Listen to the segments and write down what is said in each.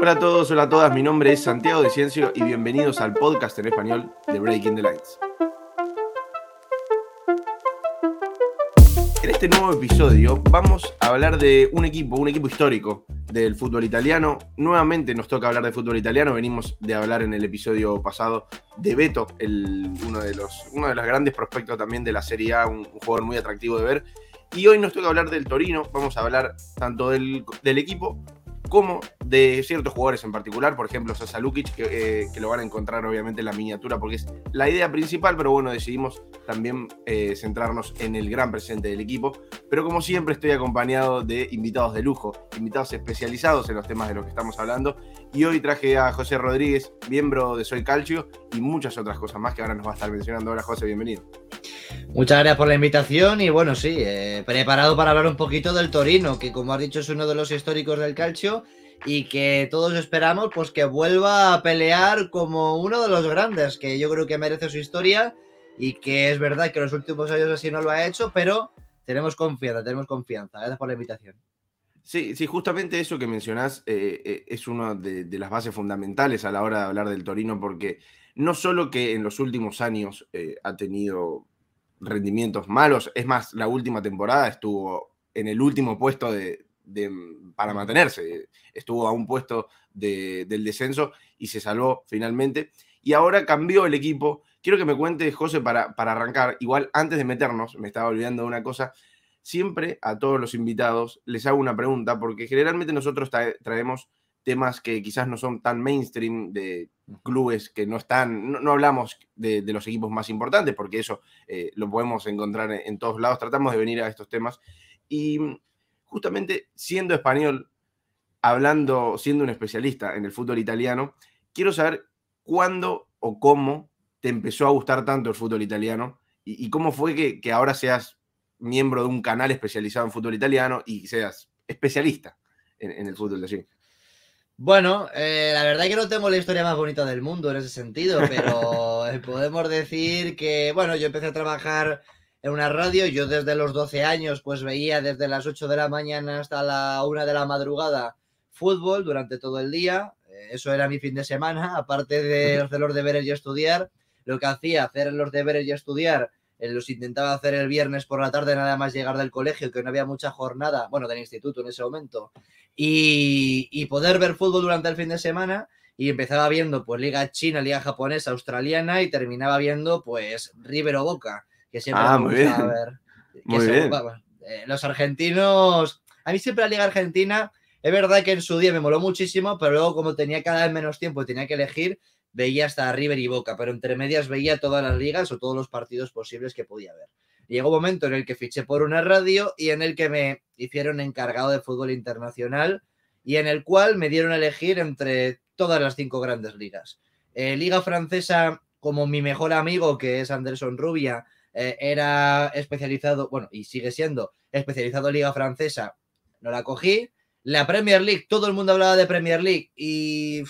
Hola a todos, hola a todas, mi nombre es Santiago de Ciencio y bienvenidos al podcast en español de Breaking the Lines. En este nuevo episodio vamos a hablar de un equipo, un equipo histórico del fútbol italiano. Nuevamente nos toca hablar de fútbol italiano, venimos de hablar en el episodio pasado de Beto, uno, de los, uno de los grandes prospectos también de la Serie A, un, un jugador muy atractivo de ver. Y hoy nos toca hablar del Torino, vamos a hablar tanto del, del equipo como de ciertos jugadores en particular, por ejemplo Sasa Lukic, que, eh, que, lo van a encontrar obviamente en la miniatura porque es la idea principal, pero bueno, decidimos también eh, centrarnos en el gran presente del equipo. Pero como siempre estoy acompañado de invitados de lujo, invitados especializados en los temas de los que estamos hablando. Y hoy traje a José Rodríguez, miembro de Soy Calcio, y muchas otras cosas más que ahora nos va a estar mencionando. Hola José, bienvenido. Muchas gracias por la invitación y bueno, sí, eh, preparado para hablar un poquito del Torino, que como has dicho es uno de los históricos del calcio y que todos esperamos pues que vuelva a pelear como uno de los grandes, que yo creo que merece su historia y que es verdad que en los últimos años así no lo ha hecho, pero tenemos confianza, tenemos confianza. Gracias por la invitación. Sí, sí, justamente eso que mencionás eh, eh, es una de, de, las bases fundamentales a la hora de hablar del Torino, porque no solo que en los últimos años ha tenido rendimientos malos. Es más, la última temporada estuvo en el último puesto de, para mantenerse. Estuvo a un puesto de, del descenso y se salvó finalmente. Y ahora cambió el equipo. Quiero que me cuente, José, para, para arrancar. Igual, antes de meternos, me estaba olvidando de una cosa. Siempre a todos los invitados les hago una pregunta, porque generalmente nosotros traemos temas que quizás no son tan mainstream de clubes que no están, no, no hablamos de, de, los equipos más importantes, porque eso eh, lo podemos encontrar en, en, todos lados, tratamos de venir a estos temas. Y justamente siendo español, hablando, siendo un especialista en el fútbol italiano, quiero saber cuándo o cómo te empezó a gustar tanto el fútbol italiano y, y cómo fue que, que ahora seas miembro de un canal especializado en fútbol italiano y seas especialista en, en el fútbol de allí. Bueno, eh, la verdad que no tengo la historia más bonita del mundo en ese sentido, pero eh, podemos decir que, bueno, yo empecé a trabajar en una radio, yo desde los 12 años pues veía desde las 8 de la mañana hasta la 1 de la madrugada fútbol durante todo el día, eh, eso era mi fin de semana, aparte de hacer los deberes y estudiar, lo que hacía, hacer los deberes y estudiar, los intentaba hacer el viernes por la tarde nada más llegar del colegio, que no había mucha jornada, bueno, del instituto en ese momento, y, y, poder ver fútbol durante el fin de semana y empezaba viendo pues liga china, liga japonesa, australiana y terminaba viendo pues River o Boca, que siempre ah, me gustaba bien. ver. Muy se, bien. Eh, los argentinos, a mí siempre la liga argentina, es verdad que en su día me moló muchísimo, pero luego como tenía cada vez menos tiempo y tenía que elegir, veía hasta River y Boca, pero entre medias veía todas las ligas o todos los partidos posibles que podía ver. Llegó un momento en el que fiché por una radio y en el que me hicieron encargado de fútbol internacional y en el cual me dieron a elegir entre todas las cinco grandes ligas. Eh, Liga francesa, como mi mejor amigo, que es Anderson Rubia, eh, era especializado, bueno, y sigue siendo especializado en Liga francesa, no la cogí. La Premier League, todo el mundo hablaba de Premier League y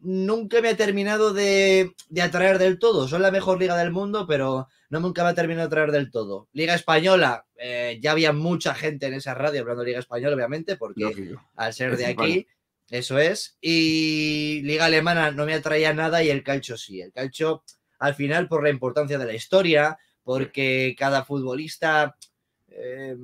nunca me ha terminado de, de, atraer del todo. Son la mejor liga del mundo, pero no nunca me ha terminado de atraer del todo. Liga Española, eh, ya había mucha gente en esa radio hablando de Liga Española, obviamente, porque Lógico. al ser de aquí, eso es. Y Liga Alemana no me atraía nada y el calcio sí. El calcio, al final, por la importancia de la historia, porque cada futbolista, eh,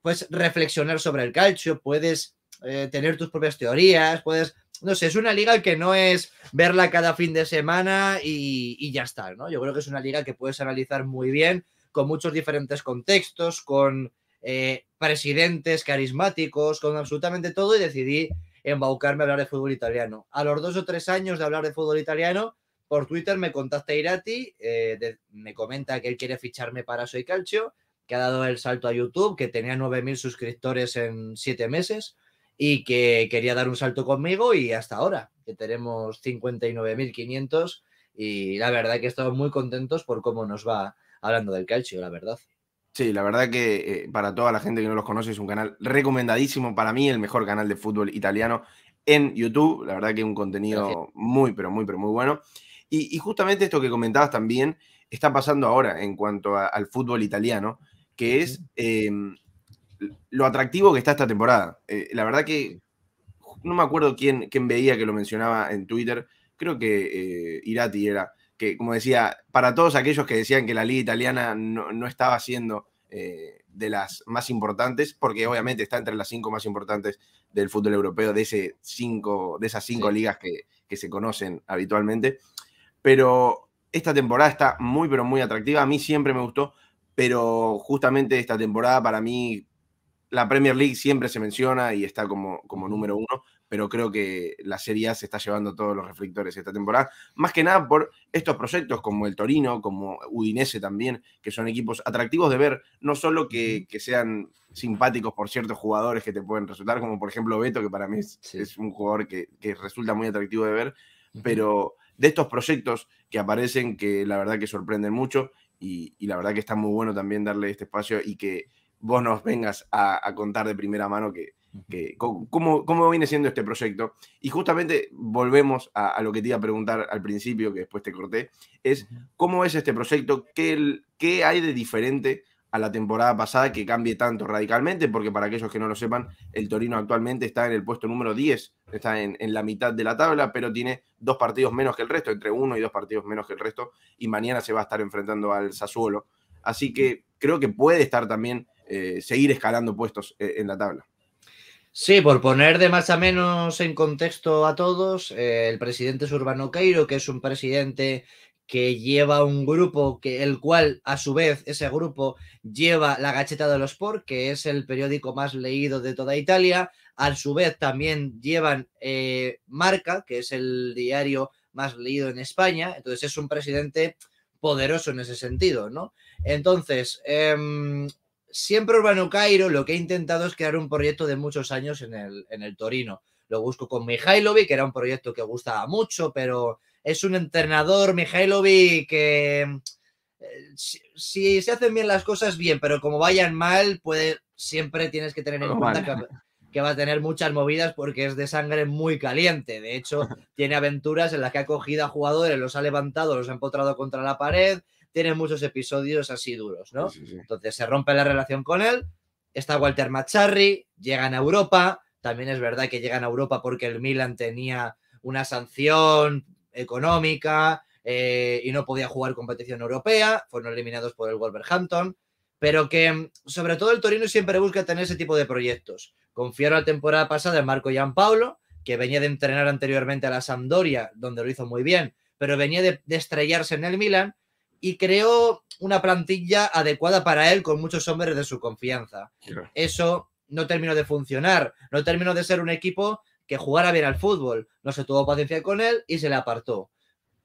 puedes reflexionar sobre el calcio, puedes eh, tener tus propias teorías, puedes no sé, es una liga que no es verla cada fin de semana y, ya está, ¿no? Yo creo que es una liga que puedes analizar muy bien, con muchos diferentes contextos, con eh, presidentes carismáticos, con absolutamente todo, y decidí embaucarme a hablar de fútbol italiano. A los dos o tres años de hablar de fútbol italiano, por Twitter me contacta Irati, eh, me comenta que él quiere ficharme para Soy Calcio, que ha dado el salto a YouTube, que tenía 9.000 suscriptores en siete meses y que quería dar un salto conmigo y hasta ahora, que tenemos 59.500 y la verdad que estamos muy contentos por cómo nos va hablando del calcio, la verdad. Sí, la verdad que eh, para toda la gente que no los conoce es un canal recomendadísimo, para mí el mejor canal de fútbol italiano en YouTube, la verdad que un contenido Gracias. muy, pero muy, pero muy bueno. Y, y, justamente esto que comentabas también está pasando ahora en cuanto a, al fútbol italiano, que es... Eh, lo atractivo que está esta temporada. Eh, la verdad que no me acuerdo quién, quién, veía que lo mencionaba en Twitter, creo que eh, Irati era, que como decía, para todos aquellos que decían que la liga italiana no, estaba siendo eh, de las más importantes, porque obviamente está entre las cinco más importantes del fútbol europeo, de, ese cinco, de esas cinco ligas que, que se conocen habitualmente, pero esta temporada está muy, pero muy atractiva, a mí siempre me gustó, pero justamente esta temporada para mí la Premier League siempre se menciona y está como, como número uno, pero creo que la Serie A se está llevando todos los reflectores esta temporada, más que nada por estos proyectos como el Torino, como Udinese también, que son equipos atractivos de ver, no solo que, sean simpáticos por ciertos jugadores que te pueden resultar, como por ejemplo Beto, que para mí es, un jugador que, resulta muy atractivo de ver, pero de estos proyectos que aparecen que la verdad que sorprenden mucho y, y la verdad que está muy bueno también darle este espacio y que vos nos vengas a, contar de primera mano que, cómo, viene siendo este proyecto. Y justamente volvemos a, lo que te iba a preguntar al principio, que después te corté, es cómo es este proyecto, qué, qué hay de diferente a la temporada pasada que cambie tanto radicalmente, porque para aquellos que no lo sepan, el Torino actualmente está en el puesto número 10, está en, en, la mitad de la tabla, pero tiene dos partidos menos que el resto, entre uno y dos partidos menos que el resto, y mañana se va a estar enfrentando al Sassuolo. Así que creo que puede estar también eh, seguir escalando puestos eh, en la tabla. Sí, por poner de más a menos en contexto a todos, eh, el presidente es Urbano Cairo, que es un presidente que lleva un grupo, que, el cual a su vez ese grupo lleva la Gacheta de los Sport, que es el periódico más leído de toda Italia. A su vez también llevan Marca, que es el diario más leído en España. Entonces es un presidente poderoso en ese sentido, ¿no? Entonces, em, siempre Urbano Cairo lo que ha intentado es crear un proyecto de muchos años en el, en el Torino. Lo busco con Mihailovic, que era un proyecto que gustaba mucho, pero es un entrenador, Mihailovic, que eh, si, se hacen bien las cosas, bien, pero como vayan mal, puede, siempre tienes que tener en cuenta que, que, va a tener muchas movidas porque es de sangre muy caliente. De hecho, tiene aventuras en las que ha cogido a jugadores, los ha levantado, los ha empotrado contra la pared, tiene muchos episodios así duros, ¿no? Entonces se rompe la relación con él, está Walter Macharri, llegan a Europa, también es verdad que llegan a Europa porque el Milan tenía una sanción económica eh, y no podía jugar competición europea, fueron eliminados por el Wolverhampton, pero que sobre todo el Torino siempre busca tener ese tipo de proyectos. Confiaron la temporada pasada en Marco Gianpaolo, que venía de entrenar anteriormente a la Sampdoria, donde lo hizo muy bien, pero venía de, de estrellarse en el Milan y creó una plantilla adecuada para él con muchos hombres de su confianza. Eso no terminó de funcionar, no terminó de ser un equipo que jugara bien al fútbol, no se tuvo paciencia con él y se le apartó.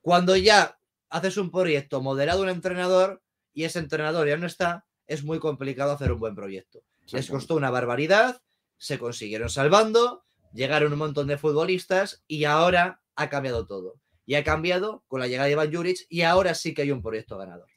Cuando ya haces un proyecto moderado un entrenador y ese entrenador ya no está, es muy complicado hacer un buen proyecto. Les costó una barbaridad, se consiguieron salvando, llegaron un montón de futbolistas y ahora ha cambiado todo y ha cambiado con la llegada de Iván Juric y ahora sí que hay un proyecto ganador.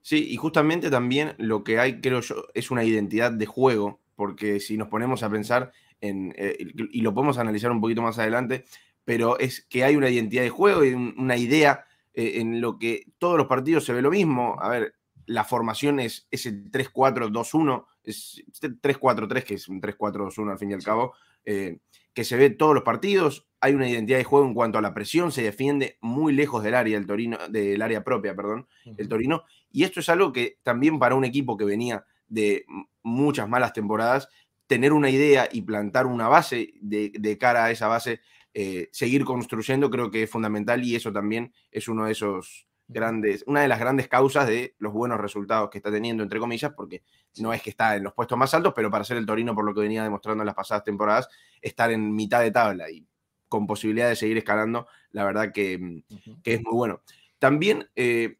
Sí, y justamente también lo que hay, creo yo, es una identidad de juego, porque si nos ponemos a pensar en, eh, y lo podemos analizar un poquito más adelante, pero es que hay una identidad de juego y una idea eh, en lo que todos los partidos se ve lo mismo. A ver, la formación es ese 3-4-2-1, es 3-4-3, que es un 3-4-2-1 al fin y al cabo, eh, que se ve todos los partidos, hay una identidad de juego en cuanto a la presión, se defiende muy lejos del área del Torino, del área propia, perdón, el Torino. Y esto es algo que también para un equipo que venía de muchas malas temporadas, tener una idea y plantar una base de, cara a esa base, eh, seguir construyendo, creo que es fundamental y eso también es uno de esos grandes, una de las grandes causas de los buenos resultados que está teniendo, entre comillas, porque no es que está en los puestos más altos, pero para ser el Torino, por lo que venía demostrando en las pasadas temporadas, estar en mitad de tabla. Y con posibilidad de seguir escalando, la verdad que, mm, es muy bueno. También eh,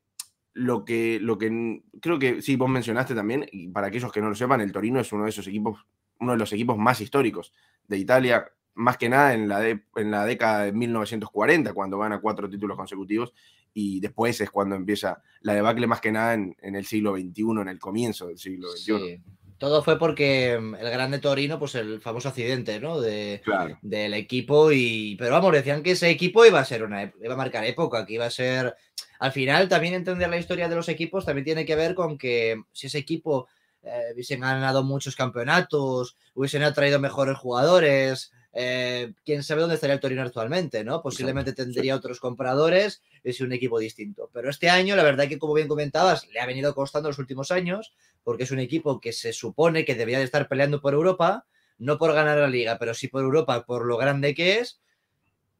lo, que, lo que creo que sí, vos mencionaste también, y para aquellos que no lo sepan, el Torino es uno de esos equipos, uno de los equipos más históricos de Italia, más que nada en la, en la década de 1940, cuando gana cuatro títulos consecutivos, y después es cuando empieza la debacle más que nada en, el siglo XXI, en el comienzo del siglo XXI. Todo fue porque mm, el grande Torino, pues el famoso accidente, ¿no? De, Del equipo y... Pero vamos, decían que ese equipo iba a ser una... iba a marcar época, que iba a ser... Al final, también entender la historia de los equipos también tiene que ver con que si ese equipo eh, hubiesen ganado muchos campeonatos, hubiesen atraído mejores jugadores, eh, quién sabe dónde estaría el Torino actualmente, ¿no? Posiblemente tendría otros compradores, es un equipo distinto. Pero este año, la verdad que, como bien comentabas, le ha venido costando los últimos años, porque es un equipo que se supone que debería de estar peleando por Europa, no por ganar la liga, pero sí por Europa, por lo grande que es,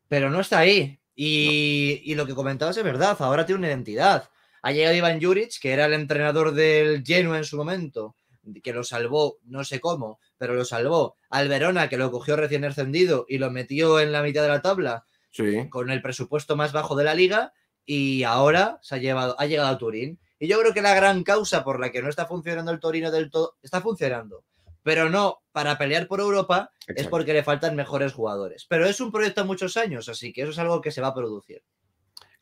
pero no está ahí. Y, y lo que comentabas es verdad, ahora tiene una identidad. Ha llegado Iván Juric, que era el entrenador del Genoa en su momento, que lo salvó, no sé cómo, pero lo salvó. Al Verona, que lo cogió recién ascendido y lo metió en la mitad de la tabla, con el presupuesto más bajo de la liga, y ahora se ha, llevado, ha llegado a Turín. Y yo creo que la gran causa por la que no está funcionando el Torino del todo, está funcionando, pero no para pelear por Europa, es porque le faltan mejores jugadores. Pero es un proyecto a muchos años, así que eso es algo que se va a producir.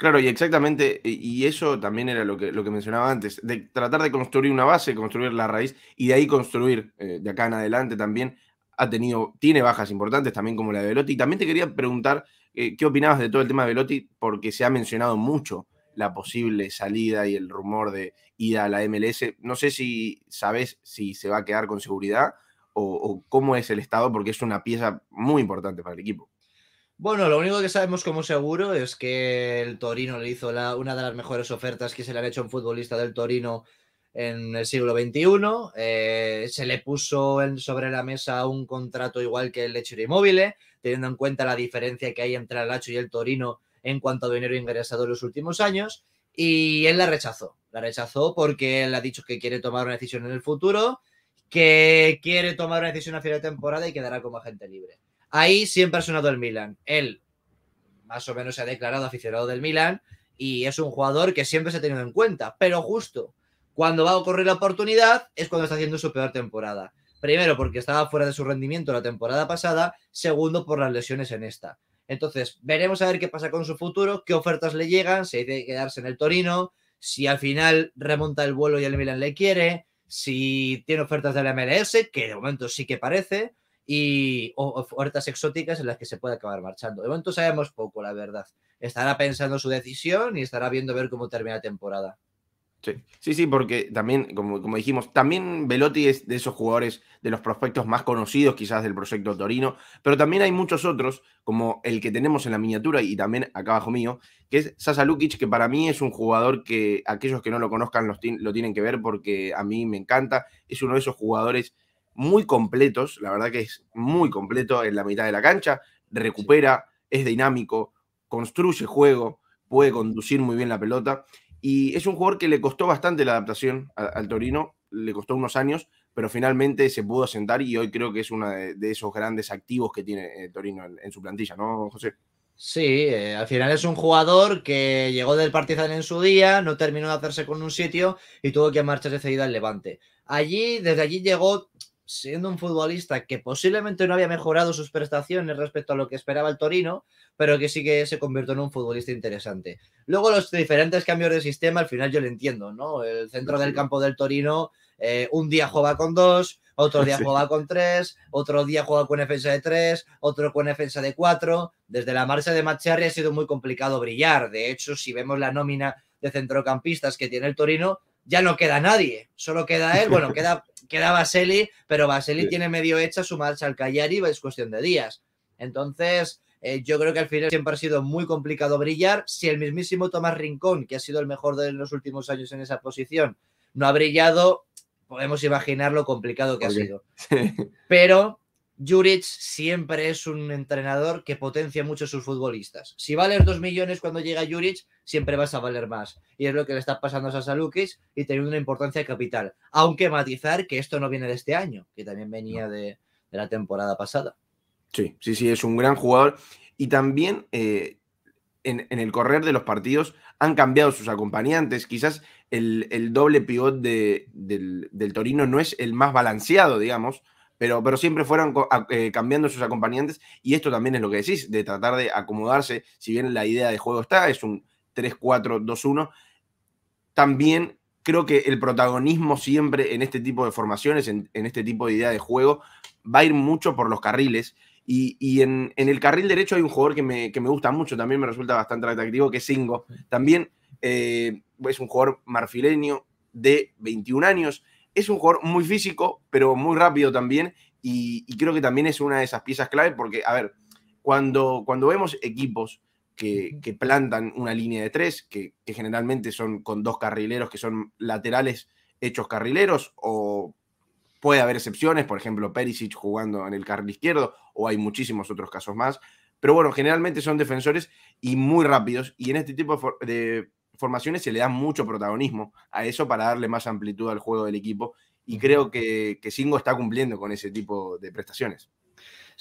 Claro, y exactamente, y eso también era lo que, lo que mencionaba antes, de tratar de construir una base, construir la raíz y de ahí construir eh, de acá en adelante también. Ha tenido, tiene bajas importantes también como la de Velotti. También te quería preguntar eh, qué opinabas de todo el tema de Velotti, porque se ha mencionado mucho la posible salida y el rumor de ida a la MLS. No sé si sabes si se va a quedar con seguridad o cómo es el estado, porque es una pieza muy importante para el equipo. Bueno, lo único que sabemos como seguro es que el Torino le hizo una de las mejores ofertas que se le han hecho a un futbolista del Torino en el siglo XXI. Eh, se le puso sobre la mesa un contrato igual que el Lecce Immobile, teniendo en cuenta la diferencia que hay entre el Lacho y el Torino en cuanto a dinero ingresado en los últimos años. Y él la rechazó. La rechazó porque él ha dicho que quiere tomar una decisión en el futuro, que quiere tomar una decisión a final de temporada y quedará como agente libre. Ahí siempre ha sonado el Milan. Él más o menos se ha declarado aficionado del Milan y es un jugador que siempre se ha tenido en cuenta, pero justo cuando va a ocurrir la oportunidad es cuando está haciendo su peor temporada. Primero porque estaba fuera de su rendimiento la temporada pasada, segundo por las lesiones en esta. Entonces, veremos a ver qué pasa con su futuro, qué ofertas le llegan, si hay que quedarse en el Torino, si al final remonta el vuelo y el Milan le quiere, si tiene ofertas del MLS, que de momento sí que parece, y ofertas exóticas en las que se puede acabar marchando. De momento sabemos poco, la verdad. Estará pensando su decisión y estará viendo ver cómo termina la temporada. Sí, sí, sí porque también, como, como dijimos, también Velotti es de esos jugadores, de los prospectos más conocidos quizás del proyecto Torino, pero también hay muchos otros, como el que tenemos en la miniatura y también acá abajo mío, que es Sasa Lukic, que para mí es un jugador que aquellos que no lo conozcan lo tienen que ver porque a mí me encanta, es uno de esos jugadores muy completos, la verdad que es muy completo en la mitad de la cancha, recupera, es dinámico, construye juego, puede conducir muy bien la pelota y es un jugador que le costó bastante la adaptación al, Torino, le costó unos años, pero finalmente se pudo sentar y hoy creo que es uno de, esos grandes activos que tiene eh, Torino en, su plantilla, ¿no, José? Sí, eh, al final es un jugador que llegó del Partizan en su día, no terminó de hacerse con un sitio y tuvo que marcharse cedido al Levante. Allí, desde allí llegó siendo un futbolista que posiblemente no había mejorado sus prestaciones respecto a lo que esperaba el Torino, pero que sí que se convirtió en un futbolista interesante. Luego los diferentes cambios de sistema, al final yo lo entiendo, ¿no? El centro del campo del Torino, eh, un día juega con dos, otro día juega con tres, otro día juega con defensa de tres, otro con defensa de cuatro. Desde la marcha de Macharri ha sido muy complicado brillar. De hecho, si vemos la nómina de centrocampistas que tiene el Torino, ya no queda nadie, solo queda él, bueno, queda, queda Baseli, pero Baseli tiene medio hecha su marcha al Cagliari, es cuestión de días. Entonces, eh, yo creo que al final siempre ha sido muy complicado brillar. Si el mismísimo Tomás Rincón, que ha sido el mejor de los últimos años en esa posición, no ha brillado, podemos imaginar lo complicado que ha sido. Pero Juric siempre es un entrenador que potencia mucho a sus futbolistas. Si vales dos millones cuando llega Juric, siempre vas a valer más. Y es lo que le está pasando a Sasalukis y teniendo una importancia capital. Aunque matizar que esto no viene de este año, que también venía de, la temporada pasada. Sí, sí, sí, es un gran jugador. Y también eh, en, el correr de los partidos han cambiado sus acompañantes. Quizás el, doble pivot del, del Torino no es el más balanceado, digamos pero, siempre fueron eh, cambiando sus acompañantes y esto también es lo que decís, de tratar de acomodarse, si bien la idea de juego está, es un 3-4-2-1, también creo que el protagonismo siempre en este tipo de formaciones, en, este tipo de idea de juego, va a ir mucho por los carriles. Y, en, el carril derecho hay un jugador que me, gusta mucho, también me resulta bastante atractivo, que es Singo. También eh, es un jugador marfileño de 21 años, es un jugador muy físico, pero muy rápido también. Y, creo que también es una de esas piezas clave porque, a ver, cuando, cuando vemos equipos que, plantan una línea de tres, que, generalmente son con dos carrileros que son laterales hechos carrileros, o puede haber excepciones, por ejemplo, Perisic jugando en el carril izquierdo, o hay muchísimos otros casos más. Pero bueno, generalmente son defensores y muy rápidos, y en este tipo de formaciones se le da mucho protagonismo a eso para darle más amplitud al juego del equipo. Y creo que, que Singo está cumpliendo con ese tipo de prestaciones.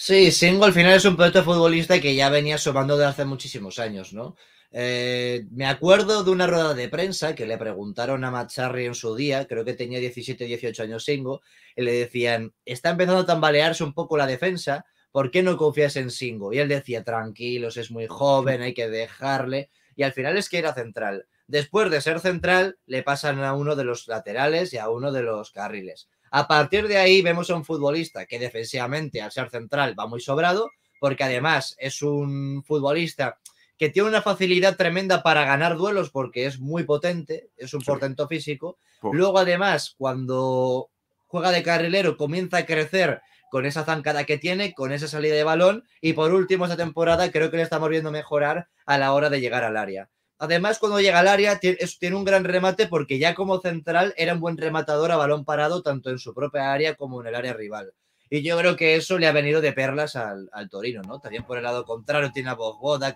Sí, Singo al final es un proyecto futbolista que ya venía sobando de hace muchísimos años, ¿no? Eh, me acuerdo de una rueda de prensa que le preguntaron a Macharri en su día, creo que tenía 17, 18 años Singo, y le decían, está empezando a tambalearse un poco la defensa, ¿por qué no confías en Singo? Y él decía, tranquilos, es muy joven, hay que dejarle. Y al final es que era central. Después de ser central, le pasan a uno de los laterales y a uno de los carriles. A partir de ahí vemos a un futbolista que defensivamente, al ser central, va muy sobrado, porque además es un futbolista que tiene una facilidad tremenda para ganar duelos porque es muy potente, es un portento físico. Luego, además, cuando juega de carrilero, comienza a crecer con esa zancada que tiene, con esa salida de balón. Y por último, esta temporada creo que le estamos viendo mejorar a la hora de llegar al área. Además, cuando llega al área, tiene, un gran remate porque ya como central era un buen rematador a balón parado, tanto en su propia área como en el área rival. Y yo creo que eso le ha venido de perlas al, Torino, ¿no? También por el lado contrario tiene a Bogboda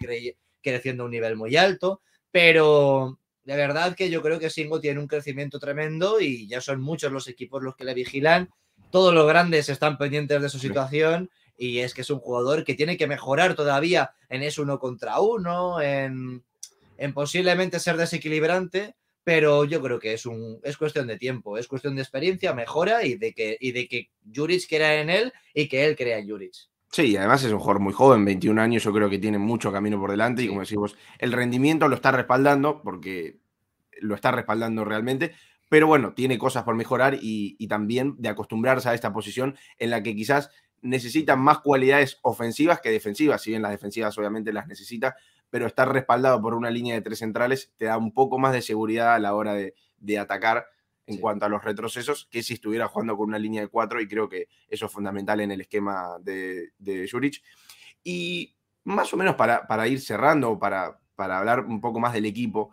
creciendo a un nivel muy alto, pero de verdad que yo creo que Singo tiene un crecimiento tremendo y ya son muchos los equipos los que le vigilan. Todos los grandes están pendientes de su situación y es que es un jugador que tiene que mejorar todavía en ese uno contra uno, en en posiblemente ser desequilibrante, pero yo creo que es, un, es cuestión de tiempo, es cuestión de experiencia, mejora y de que, y de que Juric crea en él y que él crea en Juric. Sí, además es un jugador muy joven, 21 años, yo creo que tiene mucho camino por delante y como decimos, el rendimiento lo está respaldando porque lo está respaldando realmente, pero bueno, tiene cosas por mejorar y, y también de acostumbrarse a esta posición en la que quizás necesita más cualidades ofensivas que defensivas, si bien las defensivas obviamente las necesita, pero estar respaldado por una línea de tres centrales te da un poco más de seguridad a la hora de, atacar en cuanto a los retrocesos que si estuviera jugando con una línea de cuatro y creo que eso es fundamental en el esquema de, de Juric. Y más o menos para, para ir cerrando, para, para hablar un poco más del equipo,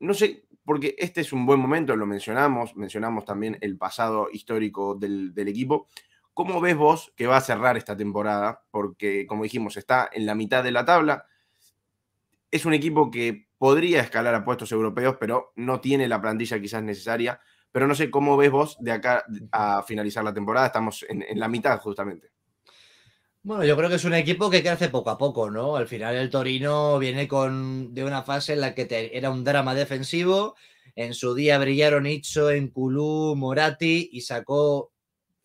no sé, porque este es un buen momento, lo mencionamos, mencionamos también el pasado histórico del, del equipo. ¿Cómo ves vos que va a cerrar esta temporada? Porque, como dijimos, está en la mitad de la tabla, es un equipo que podría escalar a puestos europeos, pero no tiene la plantilla quizás necesaria. Pero no sé cómo ves vos de acá a finalizar la temporada. Estamos en, la mitad justamente. Bueno, yo creo que es un equipo que crece poco a poco, ¿no? Al final el Torino viene con, de una fase en la que era un drama defensivo. En su día brillaron Itzo, Enculú, Moratti y sacó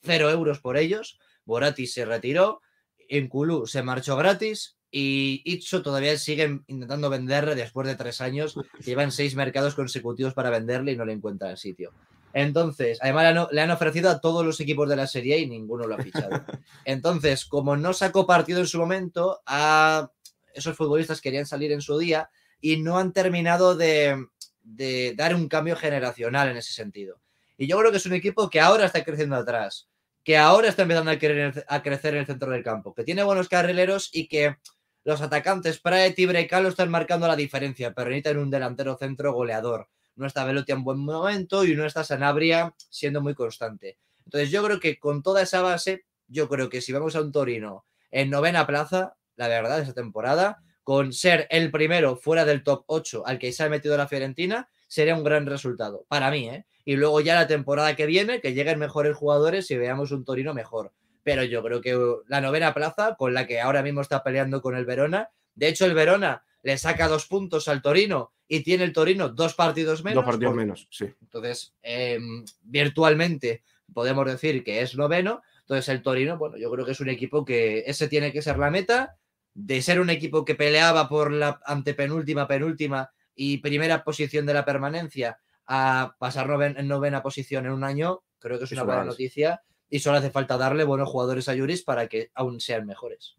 cero euros por ellos. Moratti se retiró, Enculú se marchó gratis y Itso todavía siguen intentando venderle después de tres años. Llevan seis mercados consecutivos para venderle y no le encuentran sitio. Entonces, además le han ofrecido a todos los equipos de la serie y ninguno lo ha fichado. Entonces, como no sacó partido en su momento, a esos futbolistas querían salir en su día y no han terminado de, de dar un cambio generacional en ese sentido. Y yo creo que es un equipo que ahora está creciendo atrás, que ahora está empezando a crecer en el centro del campo, que tiene buenos carrileros y que los atacantes Praet y Brecalo están marcando la diferencia, pero necesitan un delantero centro goleador. No está Velotti en buen momento y no está Sanabria siendo muy constante. Entonces yo creo que con toda esa base, yo creo que si vamos a un Torino en novena plaza, la verdad, esa temporada, con ser el primero fuera del top 8 al que se ha metido la Fiorentina, sería un gran resultado. Para mí, ¿eh? Y luego ya la temporada que viene, que lleguen mejores jugadores y veamos un Torino mejor pero yo creo que la novena plaza, con la que ahora mismo está peleando con el Verona, de hecho el Verona le saca dos puntos al Torino y tiene el Torino dos partidos menos. Dos partidos menos, sí. Entonces, em, virtualmente podemos decir que es noveno. Entonces el Torino, bueno, yo creo que es un equipo que ese tiene que ser la meta, de ser un equipo que peleaba por la antepenúltima, penúltima y primera posición de la permanencia a pasar en novena posición en un año, creo que es una buena noticia y solo hace falta darle buenos jugadores a Yuris para que aún sean mejores.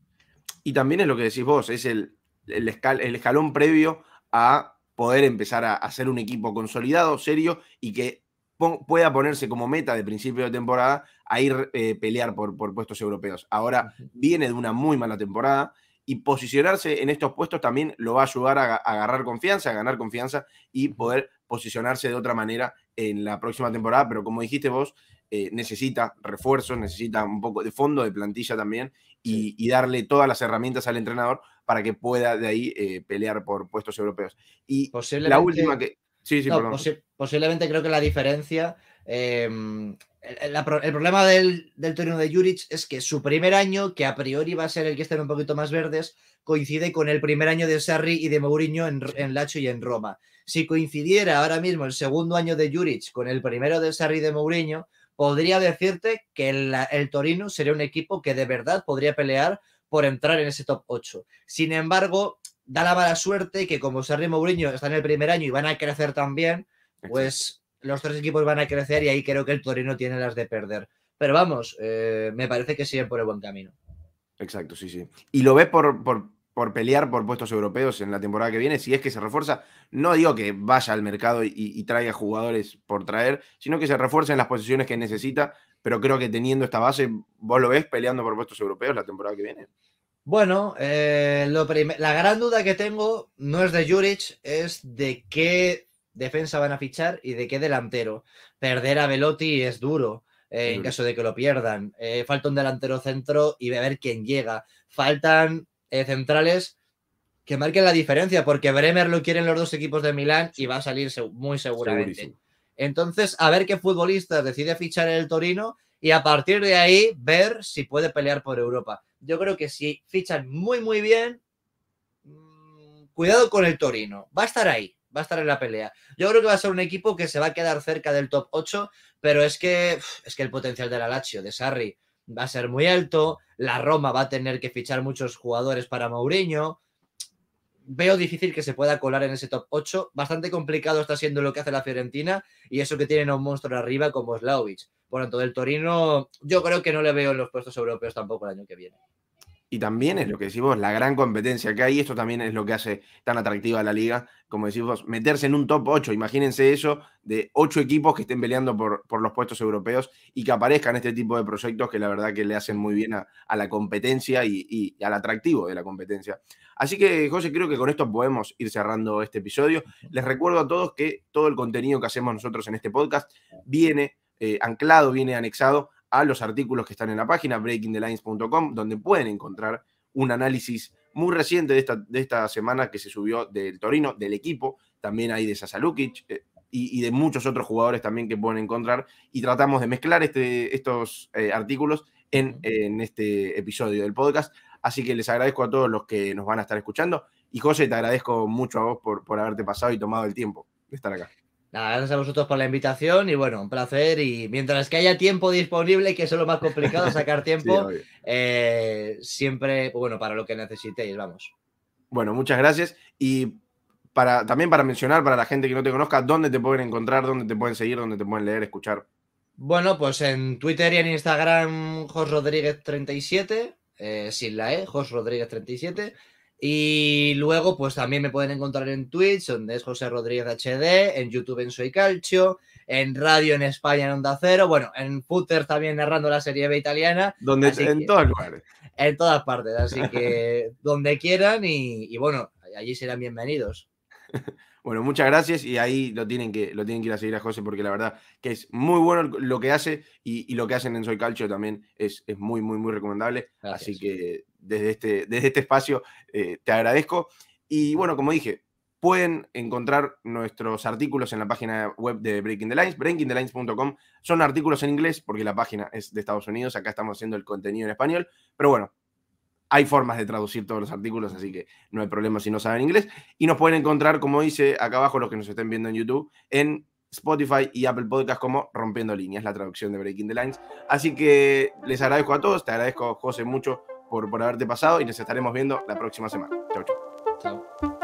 Y también es lo que decís vos, es el, el, escalón previo a poder empezar a hacer un equipo consolidado, serio y que pueda ponerse como meta de principio de temporada a ir eh, pelear por, por puestos europeos. Ahora viene de una muy mala temporada y posicionarse en estos puestos también lo va a ayudar a, agarrar confianza, a ganar confianza y poder posicionarse de otra manera en la próxima temporada. Pero como dijiste vos, eh, necesita refuerzos, necesita un poco de fondo de plantilla también y, darle todas las herramientas al entrenador para que pueda de ahí eh, pelear por puestos europeos. Y la última que... Sí, sí, posiblemente creo que la diferencia em, el, problema del, del Torino de Juric es que su primer año, que a priori va a ser el que estén un poquito más verdes, coincide con el primer año de Sarri y de Mourinho en, en Lacho y en Roma. Si coincidiera ahora mismo el segundo año de Juric con el primero de Sarri de Mourinho, podría decirte que el, Torino sería un equipo que de verdad podría pelear por entrar en ese top 8. Sin embargo, da la mala suerte que como Sarri y Mourinho están en el primer año y van a crecer también, pues los tres equipos van a crecer y ahí creo que el Torino tiene las de perder. Pero vamos, eh, me parece que siguen por el buen camino. Exacto, sí, sí. ¿Y lo ves por, por, pelear por puestos europeos en la temporada que viene? Si es que se refuerza, no digo que vaya al mercado y, traiga jugadores por traer, sino que se refuerce en las posiciones que necesita, pero creo que teniendo esta base, ¿vos lo ves peleando por puestos europeos la temporada que viene? Bueno, eh, la gran duda que tengo no es de Juric, es de qué defensa van a fichar y de qué delantero. Perder a Velotti es duro. Eh, en caso de que lo pierdan. Eh, falta un delantero centro y ver quién llega. Faltan eh, centrales que marquen la diferencia, porque Bremer lo quieren los dos equipos de Milán y va a salir muy seguramente. Entonces, a ver qué futbolista decide fichar el Torino y a partir de ahí ver si puede pelear por Europa. Yo creo que si fichan muy, muy bien, mm, cuidado con el Torino. Va a estar ahí va a estar en la pelea. Yo creo que va a ser un equipo que se va a quedar cerca del top 8, pero es que, es que el potencial de la Lazio, de Sarri, va a ser muy alto. La Roma va a tener que fichar muchos jugadores para Mourinho. Veo difícil que se pueda colar en ese top 8. Bastante complicado está siendo lo que hace la Fiorentina y eso que tienen a un monstruo arriba como Slaovic. Por lo tanto, del Torino, yo creo que no le veo en los puestos europeos tampoco el año que viene. Y también es lo que decimos, la gran competencia que hay. Esto también es lo que hace tan atractiva la liga. Como decimos, meterse en un top 8. Imagínense eso, de 8 equipos que estén peleando por, por los puestos europeos y que aparezcan este tipo de proyectos que la verdad que le hacen muy bien a, la competencia y, al atractivo de la competencia. Así que, José, creo que con esto podemos ir cerrando este episodio. Les recuerdo a todos que todo el contenido que hacemos nosotros en este podcast viene eh, anclado, viene anexado a los artículos que están en la página breakingthelines.com, donde pueden encontrar un análisis muy reciente de esta, de esta semana que se subió del Torino, del equipo, también hay de Sasalukic eh, y, de muchos otros jugadores también que pueden encontrar y tratamos de mezclar este, estos eh, artículos en, en, este episodio del podcast. Así que les agradezco a todos los que nos van a estar escuchando y José, te agradezco mucho a vos por, por haberte pasado y tomado el tiempo de estar acá. Nada, gracias a vosotros por la invitación y bueno, un placer. Y mientras que haya tiempo disponible, que es lo más complicado, sacar tiempo, eh, siempre, bueno, para lo que necesitéis, vamos. Bueno, muchas gracias. Y para, también para mencionar, para la gente que no te conozca, ¿dónde te pueden encontrar, dónde te pueden seguir, dónde te pueden leer, escuchar? Bueno, pues en Twitter y en Instagram, Jos Rodríguez 37, eh, sin la E, Jos Rodríguez 37. Y luego, pues también me pueden encontrar en Twitch, donde es José Rodríguez HD, en YouTube en Soy Calcio, en radio en España en Onda Cero, bueno, en Footer también narrando la serie B italiana. Donde, en todas partes. En todas partes, así que donde quieran y, bueno, allí serán bienvenidos. Bueno, muchas gracias y ahí lo tienen que, lo tienen que ir a seguir a José porque la verdad que es muy bueno lo que hace y, lo que hacen en Soy Calcio también es, es muy, muy, muy recomendable. Así que desde este, desde este espacio eh, te agradezco. Y bueno, como dije, pueden encontrar nuestros artículos en la página web de Breaking the Lines, breakingthelines.com. Son artículos en inglés porque la página es de Estados Unidos, acá estamos haciendo el contenido en español, pero bueno, hay formas de traducir todos los artículos, así que no hay problema si no saben inglés. Y nos pueden encontrar, como dice acá abajo los que nos estén viendo en YouTube, en Spotify y Apple Podcast como Rompiendo Líneas, la traducción de Breaking the Lines. Así que les agradezco a todos, te agradezco, José, mucho por, haberte pasado y nos estaremos viendo la próxima semana. Chau, chau. Chao.